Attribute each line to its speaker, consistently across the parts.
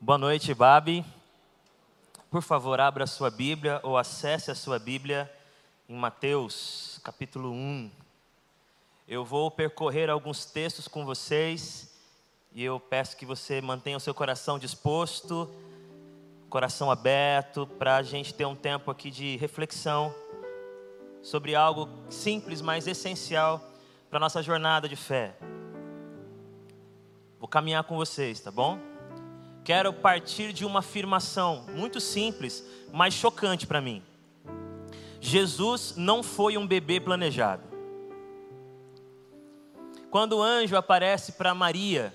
Speaker 1: Boa noite, Babi. Por favor, abra a sua Bíblia ou acesse a sua Bíblia em Mateus, capítulo 1. Eu vou percorrer alguns textos com vocês e eu peço que você mantenha o seu coração disposto, coração aberto, para a gente ter um tempo aqui de reflexão sobre algo simples, mas essencial para a nossa jornada de fé. Vou caminhar com vocês, tá bom? Quero partir de uma afirmação muito simples, mas chocante para mim. Jesus não foi um bebê planejado. Quando o anjo aparece para Maria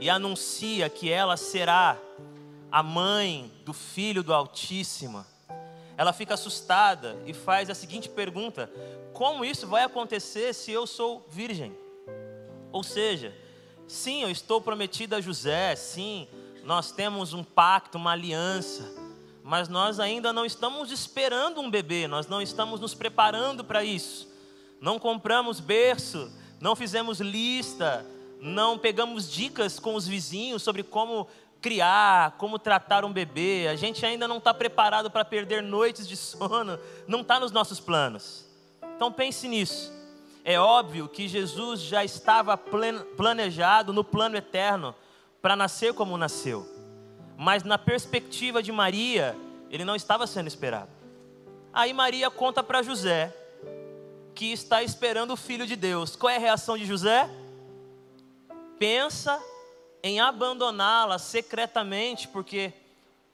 Speaker 1: e anuncia que ela será a mãe do filho do Altíssimo, ela fica assustada e faz a seguinte pergunta: Como isso vai acontecer se eu sou virgem? Ou seja, sim, eu estou prometida a José, sim, nós temos um pacto, uma aliança, mas nós ainda não estamos esperando um bebê, nós não estamos nos preparando para isso. Não compramos berço, não fizemos lista, não pegamos dicas com os vizinhos sobre como criar, como tratar um bebê. A gente ainda não está preparado para perder noites de sono, não está nos nossos planos. Então pense nisso. É óbvio que Jesus já estava planejado no plano eterno para nascer como nasceu. Mas na perspectiva de Maria, ele não estava sendo esperado. Aí Maria conta para José que está esperando o filho de Deus. Qual é a reação de José? Pensa em abandoná-la secretamente, porque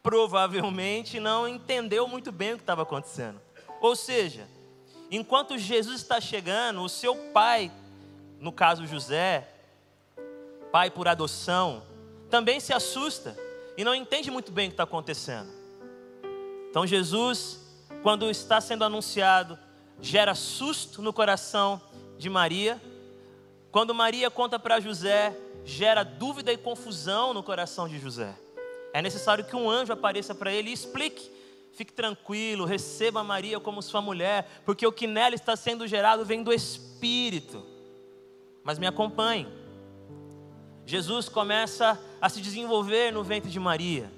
Speaker 1: provavelmente não entendeu muito bem o que estava acontecendo. Ou seja, enquanto Jesus está chegando, o seu pai, no caso José, pai por adoção, também se assusta e não entende muito bem o que está acontecendo. Então Jesus, quando está sendo anunciado, gera susto no coração de Maria. Quando Maria conta para José, gera dúvida e confusão no coração de José. É necessário que um anjo apareça para ele e explique. Fique tranquilo, receba Maria como sua mulher, porque o que nela está sendo gerado vem do Espírito. Mas me acompanhe. Jesus começa a se desenvolver no ventre de Maria.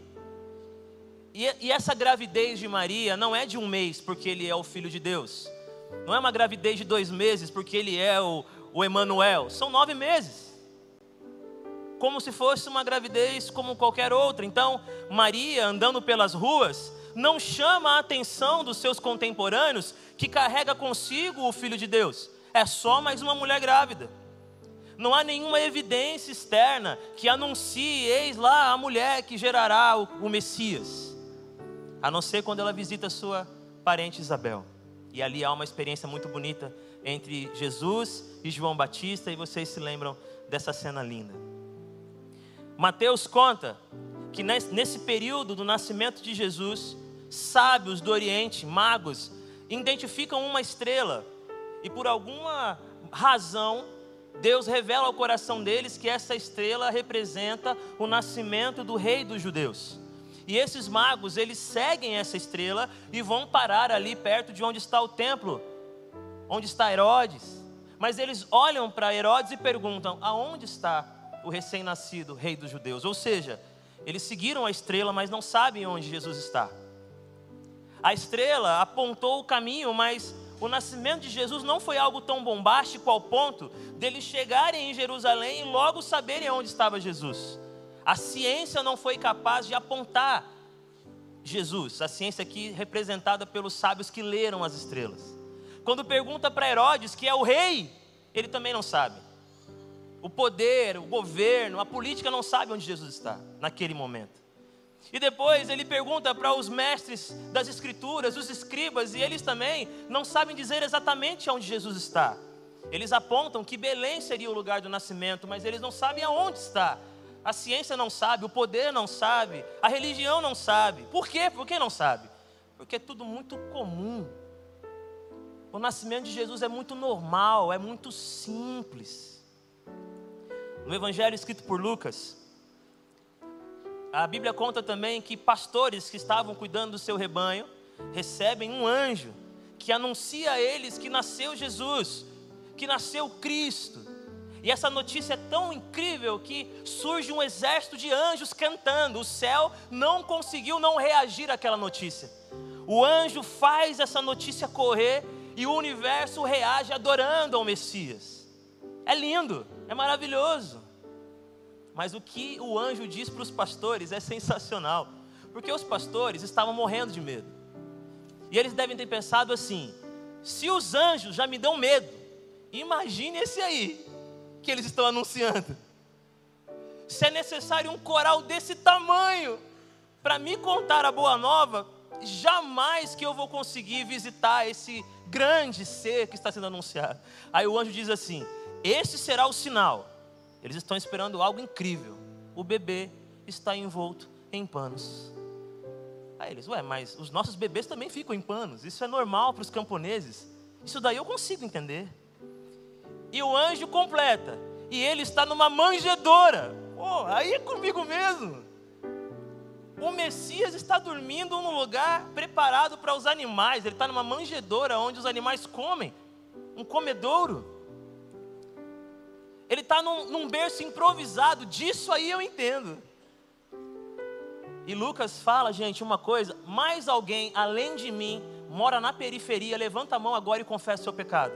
Speaker 1: E, e, essa gravidez de Maria não é de um mês, porque ele é o Filho de Deus. Não é uma gravidez de dois meses, porque ele é o, o Emanuel. São nove meses. Como se fosse uma gravidez como qualquer outra. Então, Maria, andando pelas ruas, não chama a atenção dos seus contemporâneos que carrega consigo o Filho de Deus. É só mais uma mulher grávida. Não há nenhuma evidência externa que anuncie, eis lá a mulher que gerará o, Messias. A não ser quando ela visita sua parente Isabel. E ali há uma experiência muito bonita entre Jesus e João Batista, e vocês se lembram dessa cena linda. Mateus conta que nesse período do nascimento de Jesus, sábios do Oriente, magos, identificam uma estrela e por alguma razão Deus revela ao coração deles que essa estrela representa o nascimento do rei dos judeus. E esses magos, eles seguem essa estrela e vão parar ali perto de onde está o templo, onde está Herodes. Mas eles olham para Herodes e perguntam: aonde está o recém-nascido rei dos judeus? Ou seja, eles seguiram a estrela, mas não sabem onde Jesus está. A estrela apontou o caminho, mas o nascimento de Jesus não foi algo tão bombástico ao ponto deles chegarem em Jerusalém e logo saberem onde estava Jesus. A ciência não foi capaz de apontar Jesus, a ciência aqui representada pelos sábios que leram as estrelas. Quando pergunta para Herodes, que é o rei, ele também não sabe. O poder, o governo, a política não sabe onde Jesus está naquele momento. E depois ele pergunta para os mestres das escrituras, os escribas, e eles também não sabem dizer exatamente onde Jesus está. Eles apontam que Belém seria o lugar do nascimento, mas eles não sabem aonde está. A ciência não sabe, o poder não sabe, a religião não sabe. Por quê? Por que não sabe? Porque é tudo muito comum. O nascimento de Jesus é muito normal, é muito simples. No evangelho escrito por Lucas, a Bíblia conta também que pastores que estavam cuidando do seu rebanho recebem um anjo que anuncia a eles que nasceu Jesus, que nasceu Cristo. E essa notícia é tão incrível que surge um exército de anjos cantando. O céu não conseguiu não reagir àquela notícia. O anjo faz essa notícia correr e o universo reage adorando ao Messias. É lindo, é maravilhoso. Mas o que o anjo diz para os pastores é sensacional, porque os pastores estavam morrendo de medo. E eles devem ter pensado assim: se os anjos já me dão medo, imagine esse aí que eles estão anunciando. Se é necessário um coral desse tamanho para me contar a boa nova, jamais que eu vou conseguir visitar esse grande ser que está sendo anunciado. Aí o anjo diz assim: Esse será o sinal. Eles estão esperando algo incrível. O bebê está envolto em panos. Aí eles, ué, mas os nossos bebês também ficam em panos. Isso é normal para os camponeses. Isso daí eu consigo entender. E o anjo completa. E ele está numa manjedoura. Oh, aí é comigo mesmo. O Messias está dormindo num lugar preparado para os animais. Ele está numa manjedoura onde os animais comem. Um comedouro. Ele está num, num berço improvisado. Disso aí eu entendo. E Lucas fala, gente, uma coisa: mais alguém além de mim mora na periferia. Levanta a mão agora e confessa seu pecado.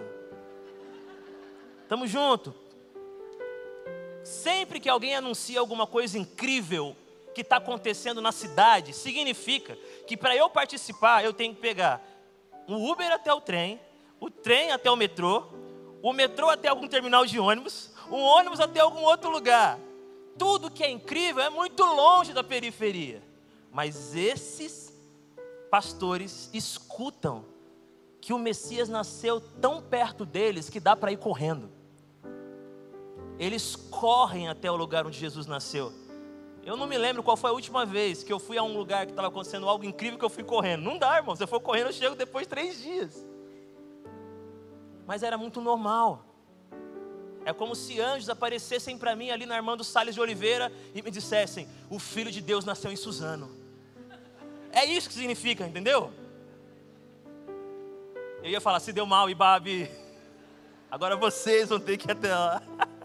Speaker 1: Tamo junto. Sempre que alguém anuncia alguma coisa incrível, que está acontecendo na cidade, significa que para eu participar, eu tenho que pegar um Uber até o trem, o trem até o metrô, o metrô até algum terminal de ônibus, um ônibus até algum outro lugar. Tudo que é incrível é muito longe da periferia. Mas esses pastores escutam que o Messias nasceu tão perto deles que dá para ir correndo. Eles correm até o lugar onde Jesus nasceu. Eu não me lembro qual foi a última vez que eu fui a um lugar que estava acontecendo algo incrível que eu fui correndo. Não dá, irmão. Se eu for correndo, eu chego depois de três dias. Mas era muito normal. É como se anjos aparecessem para mim ali na Armando Salles de Oliveira e me dissessem: O Filho de Deus nasceu em Suzano. É isso que significa, entendeu? Eu ia falar: Se deu mal, Ibabe. Agora vocês vão ter que ir até lá.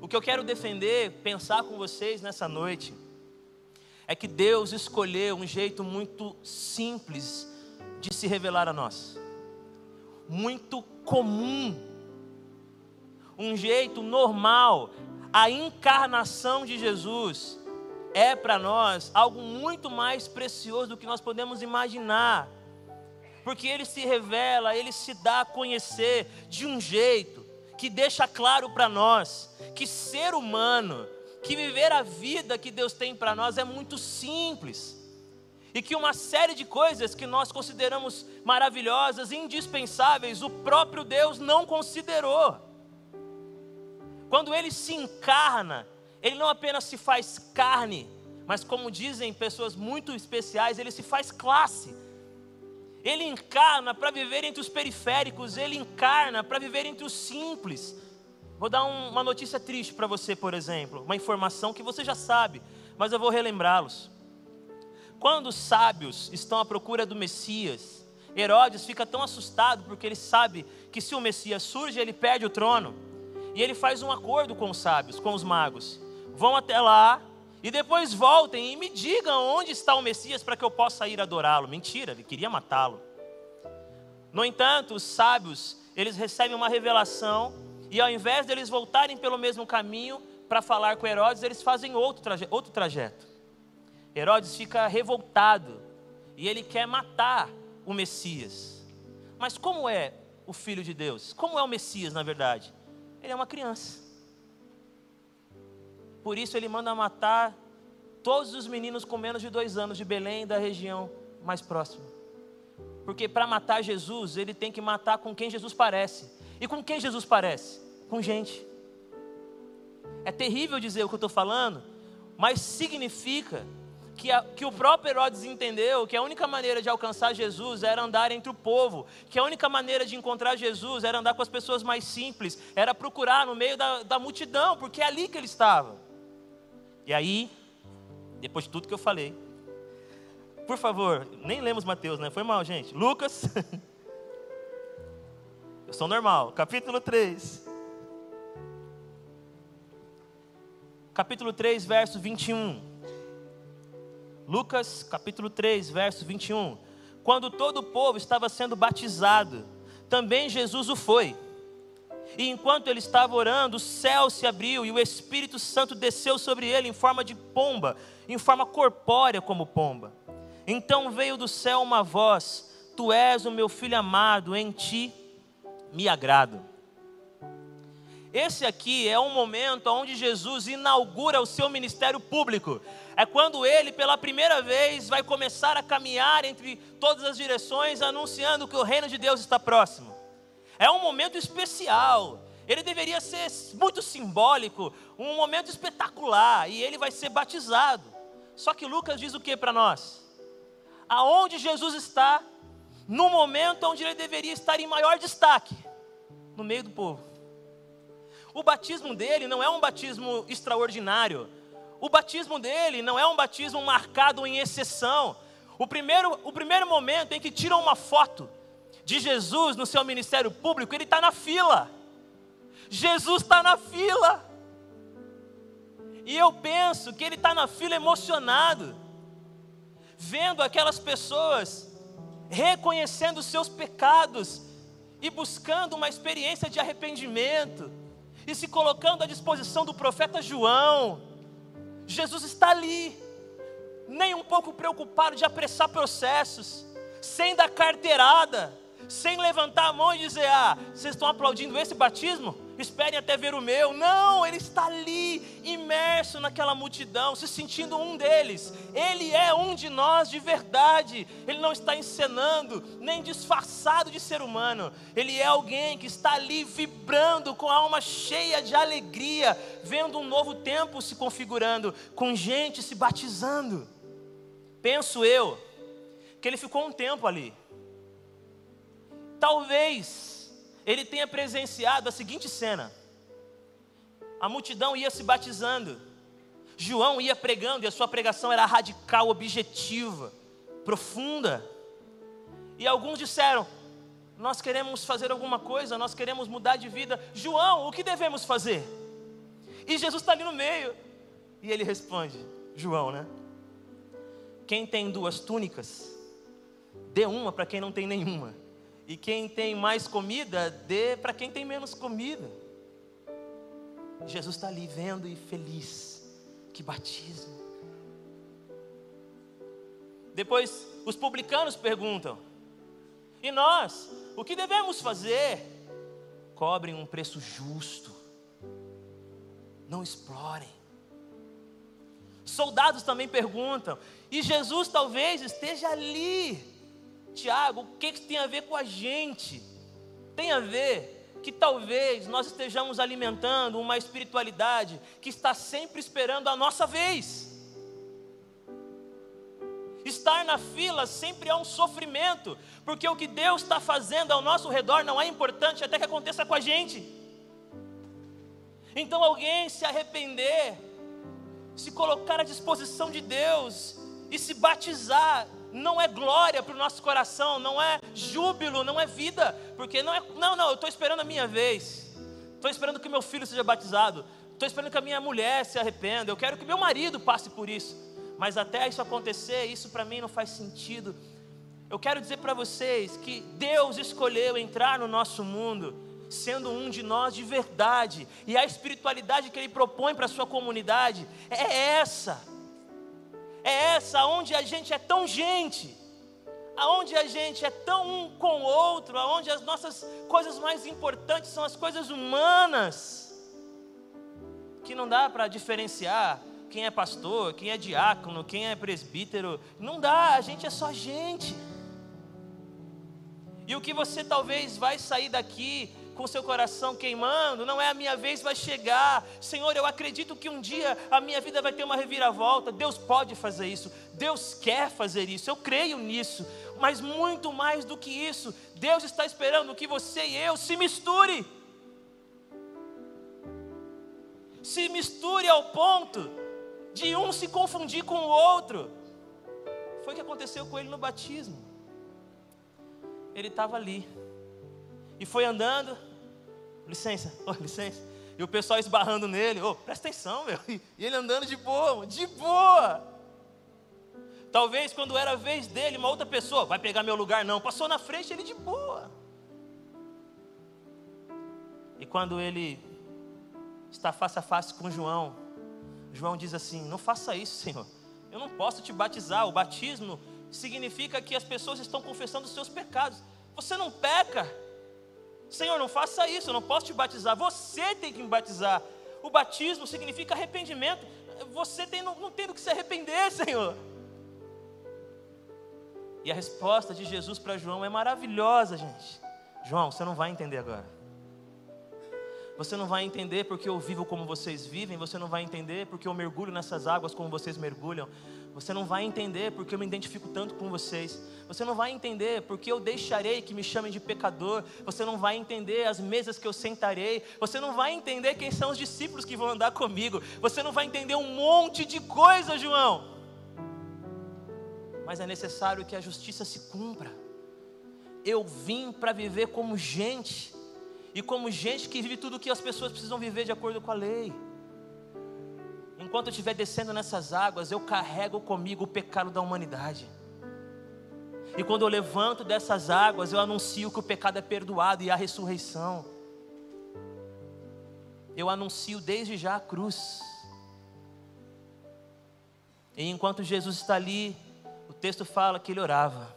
Speaker 1: O que eu quero defender, pensar com vocês nessa noite, é que Deus escolheu um jeito muito simples de se revelar a nós, muito comum, um jeito normal. A encarnação de Jesus é para nós algo muito mais precioso do que nós podemos imaginar, porque Ele se revela, Ele se dá a conhecer de um jeito que deixa claro para nós que ser humano, que viver a vida que Deus tem para nós é muito simples. E que uma série de coisas que nós consideramos maravilhosas, indispensáveis, o próprio Deus não considerou. Quando ele se encarna, ele não apenas se faz carne, mas como dizem pessoas muito especiais, ele se faz classe. Ele encarna para viver entre os periféricos, ele encarna para viver entre os simples. Vou dar um, uma notícia triste para você, por exemplo, uma informação que você já sabe, mas eu vou relembrá-los. Quando os sábios estão à procura do Messias, Herodes fica tão assustado porque ele sabe que se o Messias surge, ele perde o trono. E ele faz um acordo com os sábios, com os magos. Vão até lá e depois voltem e me digam onde está o Messias para que eu possa ir adorá-lo. Mentira, ele queria matá-lo. No entanto, os sábios, eles recebem uma revelação e ao invés deles voltarem pelo mesmo caminho para falar com Herodes, eles fazem outro, traje outro trajeto. Herodes fica revoltado e ele quer matar o Messias. Mas como é o Filho de Deus? Como é o Messias, na verdade? Ele é uma criança. Por isso ele manda matar todos os meninos com menos de dois anos de Belém e da região mais próxima. Porque para matar Jesus, ele tem que matar com quem Jesus parece. E com quem Jesus parece? Com gente. É terrível dizer o que eu estou falando, mas significa que, a, que o próprio Herodes entendeu que a única maneira de alcançar Jesus era andar entre o povo, que a única maneira de encontrar Jesus era andar com as pessoas mais simples, era procurar no meio da, da multidão, porque é ali que ele estava. E aí, depois de tudo que eu falei, por favor, nem lemos Mateus, né? Foi mal, gente. Lucas, eu sou normal, capítulo 3. Capítulo 3, verso 21. Lucas, capítulo 3, verso 21. Quando todo o povo estava sendo batizado, também Jesus o foi. E enquanto ele estava orando, o céu se abriu e o Espírito Santo desceu sobre ele em forma de pomba, em forma corpórea como pomba. Então veio do céu uma voz: Tu és o meu filho amado, em ti me agrado. Esse aqui é um momento onde Jesus inaugura o seu ministério público. É quando ele, pela primeira vez, vai começar a caminhar entre todas as direções, anunciando que o reino de Deus está próximo. É um momento especial. Ele deveria ser muito simbólico, um momento espetacular, e ele vai ser batizado. Só que Lucas diz o que para nós? Aonde Jesus está, no momento onde ele deveria estar em maior destaque, no meio do povo. O batismo dele não é um batismo extraordinário. O batismo dele não é um batismo marcado em exceção. O primeiro, o primeiro momento em que tiram uma foto de Jesus no seu ministério público, ele está na fila. Jesus está na fila. E eu penso que ele está na fila emocionado, vendo aquelas pessoas reconhecendo os seus pecados e buscando uma experiência de arrependimento e se colocando à disposição do profeta João. Jesus está ali, nem um pouco preocupado de apressar processos, sem dar carteirada, sem levantar a mão e dizer: Ah, vocês estão aplaudindo esse batismo? Esperem até ver o meu. Não, ele está ali, imerso naquela multidão, se sentindo um deles. Ele é um de nós de verdade. Ele não está encenando, nem disfarçado de ser humano. Ele é alguém que está ali vibrando com a alma cheia de alegria, vendo um novo tempo se configurando, com gente se batizando. Penso eu que ele ficou um tempo ali. Talvez ele tenha presenciado a seguinte cena: a multidão ia se batizando, João ia pregando e a sua pregação era radical, objetiva, profunda. E alguns disseram: Nós queremos fazer alguma coisa, nós queremos mudar de vida. João, o que devemos fazer? E Jesus está ali no meio. E ele responde: João, né? Quem tem duas túnicas, dê uma para quem não tem nenhuma. E quem tem mais comida, dê para quem tem menos comida. Jesus está ali vendo e feliz. Que batismo. Depois os publicanos perguntam: E nós? O que devemos fazer? Cobrem um preço justo. Não explorem. Soldados também perguntam: E Jesus talvez esteja ali Tiago, o que, que tem a ver com a gente? Tem a ver que talvez nós estejamos alimentando uma espiritualidade que está sempre esperando a nossa vez. Estar na fila sempre é um sofrimento, porque o que Deus está fazendo ao nosso redor não é importante até que aconteça com a gente. Então, alguém se arrepender, se colocar à disposição de Deus e se batizar, não é glória para o nosso coração, não é júbilo, não é vida, porque não é, não, não, eu estou esperando a minha vez, estou esperando que meu filho seja batizado, estou esperando que a minha mulher se arrependa, eu quero que meu marido passe por isso, mas até isso acontecer, isso para mim não faz sentido. Eu quero dizer para vocês que Deus escolheu entrar no nosso mundo, sendo um de nós de verdade, e a espiritualidade que Ele propõe para a sua comunidade é essa é essa onde a gente é tão gente, aonde a gente é tão um com o outro, aonde as nossas coisas mais importantes são as coisas humanas, que não dá para diferenciar quem é pastor, quem é diácono, quem é presbítero, não dá, a gente é só gente. E o que você talvez vai sair daqui com seu coração queimando, não é a minha vez, vai chegar. Senhor, eu acredito que um dia a minha vida vai ter uma reviravolta. Deus pode fazer isso, Deus quer fazer isso, eu creio nisso. Mas muito mais do que isso, Deus está esperando que você e eu se misture. Se misture ao ponto de um se confundir com o outro. Foi o que aconteceu com ele no batismo. Ele estava ali e foi andando, licença, oh, licença. E o pessoal esbarrando nele, oh, presta atenção, meu. E ele andando de boa, de boa. Talvez quando era a vez dele, uma outra pessoa, vai pegar meu lugar, não. Passou na frente, ele de boa. E quando ele está face a face com João, João diz assim: Não faça isso, Senhor. Eu não posso te batizar. O batismo significa que as pessoas estão confessando os seus pecados. Você não peca. Senhor, não faça isso, eu não posso te batizar. Você tem que me batizar. O batismo significa arrependimento. Você tem, não, não tem do que se arrepender, Senhor. E a resposta de Jesus para João é maravilhosa, gente. João, você não vai entender agora. Você não vai entender porque eu vivo como vocês vivem, você não vai entender porque eu mergulho nessas águas como vocês mergulham. Você não vai entender porque eu me identifico tanto com vocês. Você não vai entender porque eu deixarei que me chamem de pecador. Você não vai entender as mesas que eu sentarei. Você não vai entender quem são os discípulos que vão andar comigo. Você não vai entender um monte de coisa, João. Mas é necessário que a justiça se cumpra. Eu vim para viver como gente e como gente que vive tudo o que as pessoas precisam viver de acordo com a lei. Enquanto eu estiver descendo nessas águas, eu carrego comigo o pecado da humanidade. E quando eu levanto dessas águas, eu anuncio que o pecado é perdoado e há ressurreição. Eu anuncio desde já a cruz. E enquanto Jesus está ali, o texto fala que ele orava.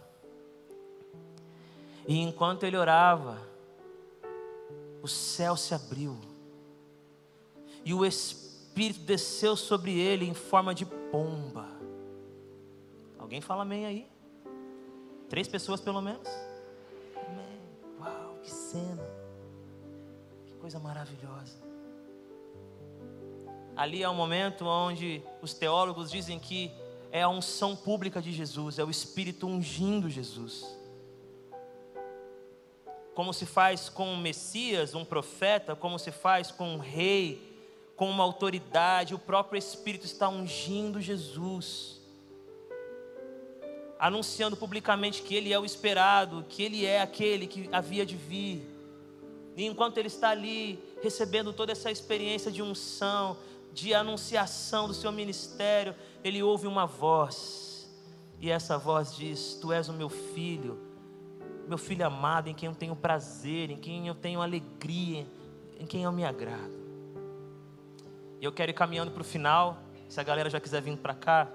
Speaker 1: E enquanto ele orava, o céu se abriu e o Espírito desceu sobre ele em forma de pomba. Alguém fala amém aí? Três pessoas pelo menos? Amém. Uau, que cena! Que coisa maravilhosa. Ali é o um momento onde os teólogos dizem que é a unção pública de Jesus, é o Espírito ungindo Jesus como se faz com um Messias, um profeta, como se faz com um rei, com uma autoridade, o próprio Espírito está ungindo Jesus, anunciando publicamente que Ele é o esperado, que Ele é aquele que havia de vir. E enquanto Ele está ali, recebendo toda essa experiência de unção, de anunciação do seu ministério, Ele ouve uma voz, e essa voz diz: Tu és o meu filho meu filho amado, em quem eu tenho prazer, em quem eu tenho alegria, em quem eu me agrado. E eu quero ir caminhando para o final, se a galera já quiser vir para cá.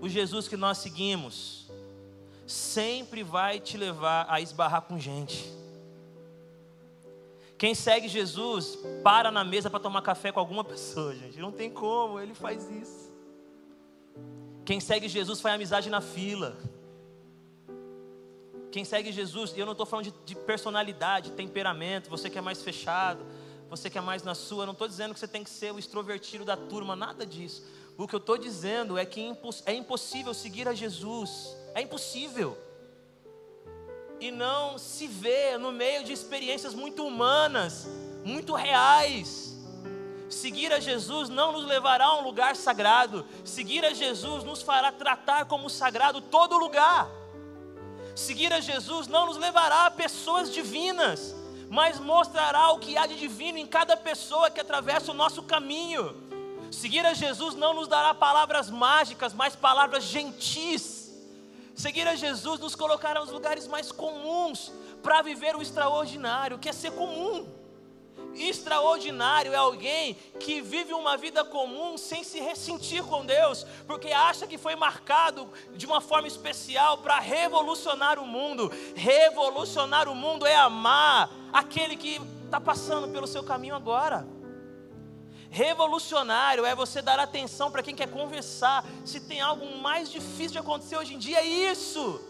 Speaker 1: O Jesus que nós seguimos sempre vai te levar a esbarrar com gente. Quem segue Jesus para na mesa para tomar café com alguma pessoa, gente. Não tem como, ele faz isso. Quem segue Jesus faz amizade na fila. Quem segue Jesus, eu não estou falando de, de, personalidade, temperamento, você que é mais fechado, você que é mais na sua, não estou dizendo que você tem que ser o extrovertido da turma, nada disso. O que eu estou dizendo é que é impossível seguir a Jesus, é impossível. E não se ver no meio de experiências muito humanas, muito reais. Seguir a Jesus não nos levará a um lugar sagrado. Seguir a Jesus nos fará tratar como sagrado todo lugar. Seguir a Jesus não nos levará a pessoas divinas, mas mostrará o que há de divino em cada pessoa que atravessa o nosso caminho. Seguir a Jesus não nos dará palavras mágicas, mas palavras gentis. Seguir a Jesus nos colocará nos lugares mais comuns para viver o extraordinário, que é ser comum. Extraordinário é alguém que vive uma vida comum sem se ressentir com Deus, porque acha que foi marcado de uma forma especial para revolucionar o mundo. Revolucionar o mundo é amar aquele que está passando pelo seu caminho agora. Revolucionário é você dar atenção para quem quer conversar. Se tem algo mais difícil de acontecer hoje em dia, é isso.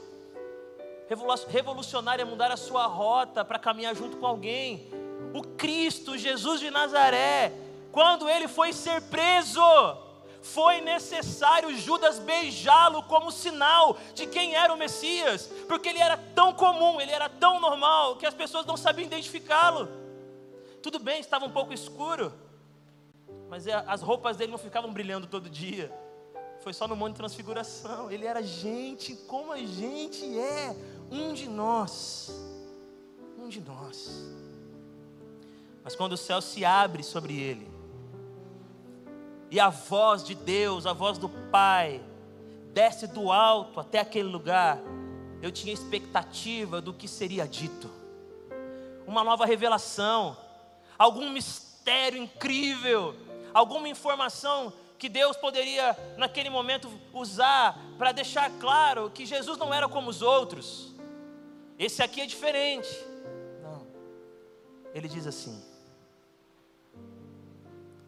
Speaker 1: Revolucionário é mudar a sua rota para caminhar junto com alguém o Cristo, Jesus de Nazaré, quando ele foi ser preso, foi necessário Judas beijá-lo como sinal de quem era o Messias, porque ele era tão comum, ele era tão normal, que as pessoas não sabiam identificá-lo. Tudo bem, estava um pouco escuro, mas é, as roupas dele não ficavam brilhando todo dia. Foi só no Monte de Transfiguração. Ele era gente como a gente é, um de nós. Um de nós. Mas quando o céu se abre sobre ele, e a voz de Deus, a voz do Pai, desce do alto até aquele lugar, eu tinha expectativa do que seria dito, uma nova revelação, algum mistério incrível, alguma informação que Deus poderia, naquele momento, usar para deixar claro que Jesus não era como os outros, esse aqui é diferente. Não, ele diz assim: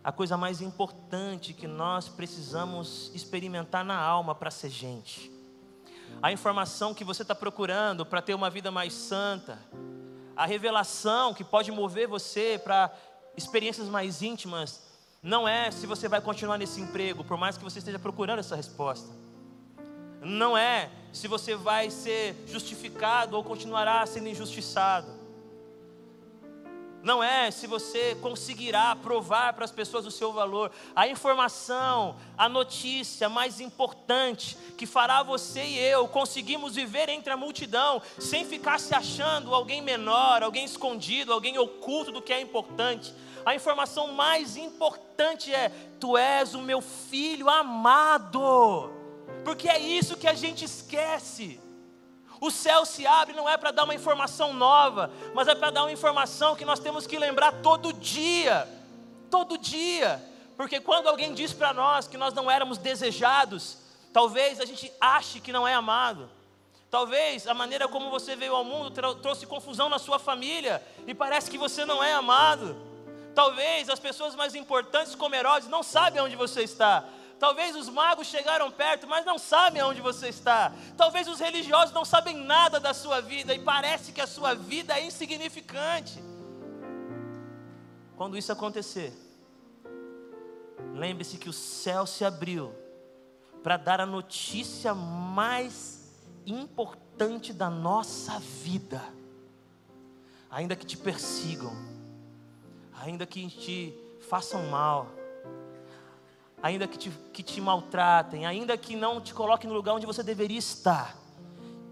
Speaker 1: a coisa mais importante que nós precisamos experimentar na alma para ser gente. A informação que você está procurando para ter uma vida mais santa, a revelação que pode mover você para experiências mais íntimas, não é se você vai continuar nesse emprego, por mais que você esteja procurando essa resposta. Não é se você vai ser justificado ou continuará sendo injustiçado não é se você conseguirá provar para as pessoas o seu valor. A informação, a notícia mais importante que fará você e eu conseguimos viver entre a multidão sem ficar se achando alguém menor, alguém escondido, alguém oculto do que é importante. A informação mais importante é: Tu és o meu filho amado. Porque é isso que a gente esquece. O céu se abre não é para dar uma informação nova, mas é para dar uma informação que nós temos que lembrar todo dia. Todo dia. Porque quando alguém diz para nós que nós não éramos desejados, talvez a gente ache que não é amado. Talvez a maneira como você veio ao mundo trouxe confusão na sua família e parece que você não é amado. Talvez as pessoas mais importantes, como Herodes, não sabem onde você está. Talvez os magos chegaram perto, mas não sabem aonde você está. Talvez os religiosos não sabem nada da sua vida e parece que a sua vida é insignificante. Quando isso acontecer, lembre-se que o céu se abriu para dar a notícia mais importante da nossa vida. Ainda que te persigam, ainda que te façam mal, ainda que te, que te maltratem, ainda que não te coloquem no lugar onde você deveria estar,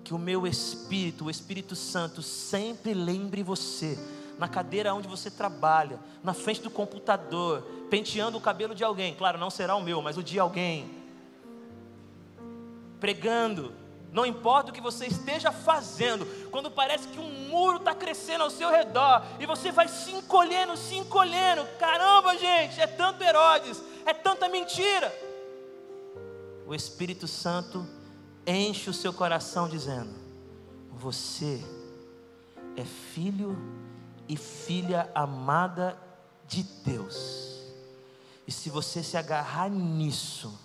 Speaker 1: que o meu Espírito, o Espírito Santo, sempre lembre você, na cadeira onde você trabalha, na frente do computador, penteando o cabelo de alguém, claro, não será o meu, mas o de alguém, pregando, não importa o que você esteja fazendo, quando parece que um muro está crescendo ao seu redor e você vai se encolhendo, se encolhendo. Caramba, gente, é tanto Herodes, é tanta mentira. O Espírito Santo enche o seu coração dizendo: Você é filho e filha amada de Deus. E se você se agarrar nisso,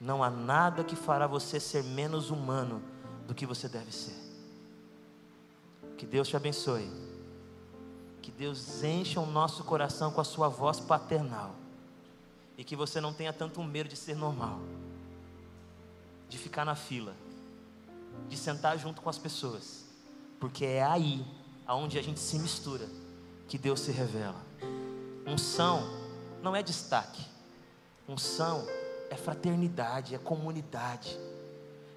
Speaker 1: não há nada que fará você ser menos humano do que você deve ser. Que Deus te abençoe. Que Deus encha o nosso coração com a sua voz paternal. E que você não tenha tanto medo de ser normal, de ficar na fila, de sentar junto com as pessoas, porque é aí aonde a gente se mistura que Deus se revela. Unção não é destaque. Unção é fraternidade, é comunidade.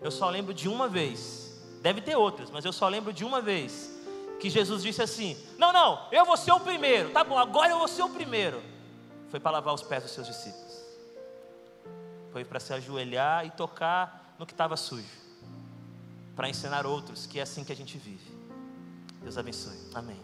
Speaker 1: Eu só lembro de uma vez, deve ter outras, mas eu só lembro de uma vez que Jesus disse assim: Não, não, eu vou ser o primeiro, tá bom, agora eu vou ser o primeiro. Foi para lavar os pés dos seus discípulos, foi para se ajoelhar e tocar no que estava sujo, para ensinar outros que é assim que a gente vive. Deus abençoe, amém.